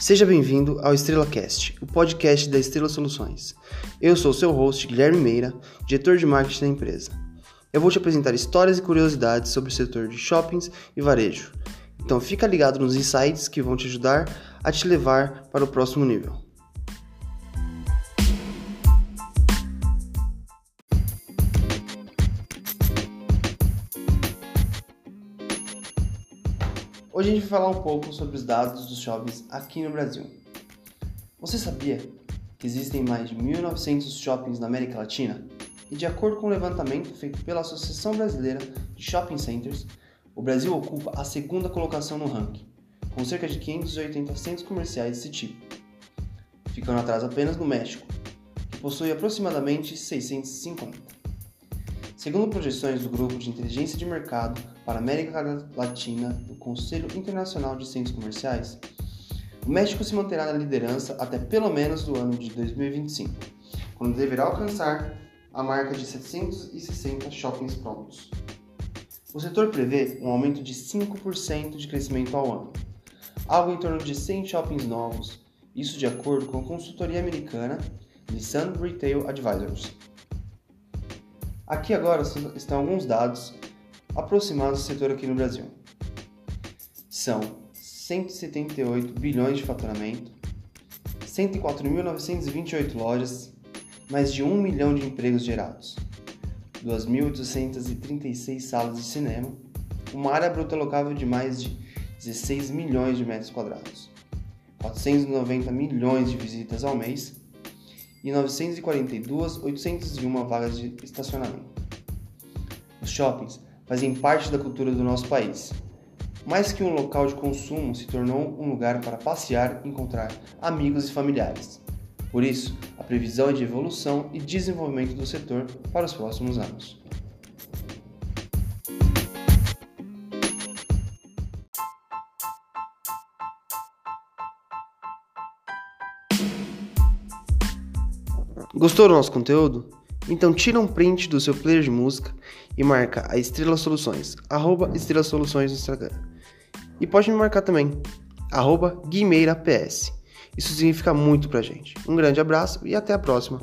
Seja bem-vindo ao Estrela Cast, o podcast da Estrela Soluções. Eu sou seu host, Guilherme Meira, diretor de marketing da empresa. Eu vou te apresentar histórias e curiosidades sobre o setor de shoppings e varejo. Então fica ligado nos insights que vão te ajudar a te levar para o próximo nível. Hoje a gente vai falar um pouco sobre os dados dos shoppings aqui no Brasil. Você sabia que existem mais de 1.900 shoppings na América Latina? E de acordo com o um levantamento feito pela Associação Brasileira de Shopping Centers, o Brasil ocupa a segunda colocação no ranking, com cerca de 580 centros comerciais desse tipo, ficando atrás apenas do México, que possui aproximadamente 650. Segundo projeções do Grupo de Inteligência de Mercado para a América Latina do Conselho Internacional de Centros Comerciais, o México se manterá na liderança até pelo menos o ano de 2025, quando deverá alcançar a marca de 760 shoppings prontos. O setor prevê um aumento de 5% de crescimento ao ano, algo em torno de 100 shoppings novos, isso de acordo com a consultoria americana Nissan Retail Advisors. Aqui agora estão alguns dados aproximados do setor aqui no Brasil. São 178 bilhões de faturamento, 104.928 lojas, mais de 1 milhão de empregos gerados, 2.836 salas de cinema, uma área bruta locável de mais de 16 milhões de metros quadrados, 490 milhões de visitas ao mês e 942 801 vagas de estacionamento. Os shoppings fazem parte da cultura do nosso país. Mais que um local de consumo, se tornou um lugar para passear encontrar amigos e familiares. Por isso, a previsão é de evolução e desenvolvimento do setor para os próximos anos. Gostou do nosso conteúdo? Então tira um print do seu player de música e marca a Estrela Soluções, arroba Estrela Soluções no Instagram. E pode me marcar também, arroba Guimeira PS. Isso significa muito pra gente. Um grande abraço e até a próxima.